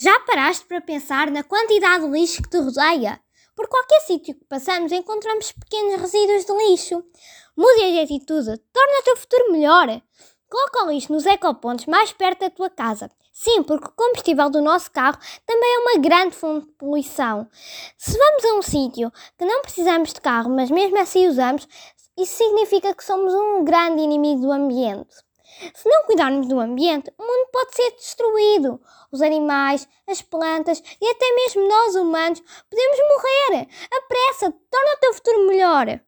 Já paraste para pensar na quantidade de lixo que te rodeia? Por qualquer sítio que passamos encontramos pequenos resíduos de lixo. Mude de atitude, torna o teu futuro melhor. Coloca o lixo nos ecopontos mais perto da tua casa. Sim, porque o combustível do nosso carro também é uma grande fonte de poluição. Se vamos a um sítio que não precisamos de carro, mas mesmo assim usamos, isso significa que somos um grande inimigo do ambiente. Se não cuidarmos do ambiente, o mundo pode ser destruído. Os animais, as plantas e até mesmo nós humanos podemos morrer. Apressa, torna o teu futuro melhor.